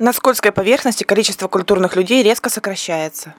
На скользкой поверхности количество культурных людей резко сокращается.